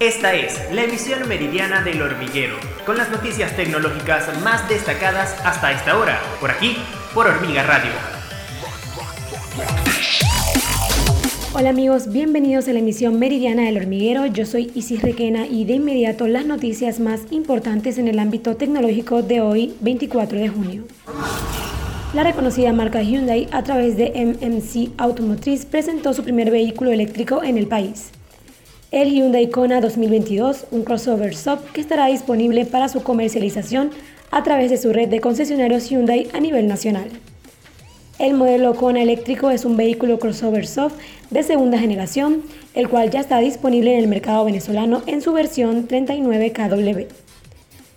Esta es la emisión meridiana del hormiguero, con las noticias tecnológicas más destacadas hasta esta hora, por aquí, por Hormiga Radio. Hola amigos, bienvenidos a la emisión meridiana del hormiguero. Yo soy Isis Requena y de inmediato las noticias más importantes en el ámbito tecnológico de hoy, 24 de junio. La reconocida marca Hyundai a través de MMC Automotriz presentó su primer vehículo eléctrico en el país. El Hyundai Kona 2022, un crossover sub que estará disponible para su comercialización a través de su red de concesionarios Hyundai a nivel nacional. El modelo Kona eléctrico es un vehículo crossover soft de segunda generación, el cual ya está disponible en el mercado venezolano en su versión 39KW.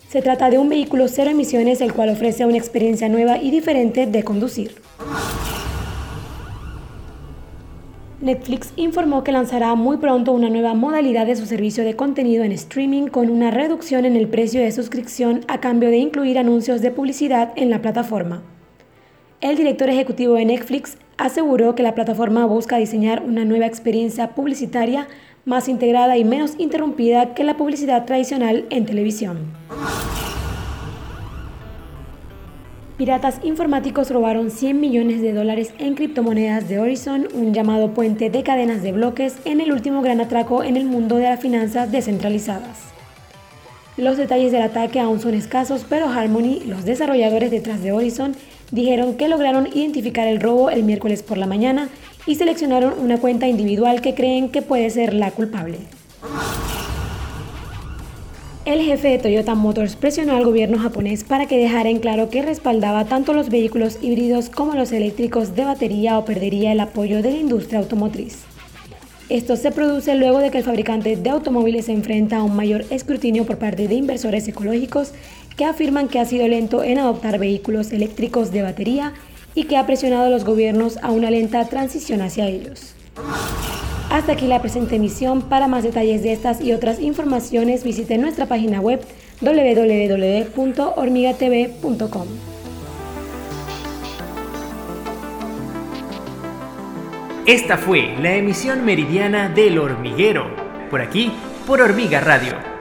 Se trata de un vehículo cero emisiones el cual ofrece una experiencia nueva y diferente de conducir. Netflix informó que lanzará muy pronto una nueva modalidad de su servicio de contenido en streaming con una reducción en el precio de suscripción a cambio de incluir anuncios de publicidad en la plataforma. El director ejecutivo de Netflix aseguró que la plataforma busca diseñar una nueva experiencia publicitaria más integrada y menos interrumpida que la publicidad tradicional en televisión. Piratas informáticos robaron 100 millones de dólares en criptomonedas de Horizon, un llamado puente de cadenas de bloques en el último gran atraco en el mundo de las finanzas descentralizadas. Los detalles del ataque aún son escasos, pero Harmony, los desarrolladores detrás de Horizon, dijeron que lograron identificar el robo el miércoles por la mañana y seleccionaron una cuenta individual que creen que puede ser la culpable. El jefe de Toyota Motors presionó al gobierno japonés para que dejara en claro que respaldaba tanto los vehículos híbridos como los eléctricos de batería o perdería el apoyo de la industria automotriz. Esto se produce luego de que el fabricante de automóviles se enfrenta a un mayor escrutinio por parte de inversores ecológicos que afirman que ha sido lento en adoptar vehículos eléctricos de batería y que ha presionado a los gobiernos a una lenta transición hacia ellos. Hasta aquí la presente emisión. Para más detalles de estas y otras informaciones visite nuestra página web www.hormigatv.com. Esta fue la emisión meridiana del hormiguero, por aquí, por Hormiga Radio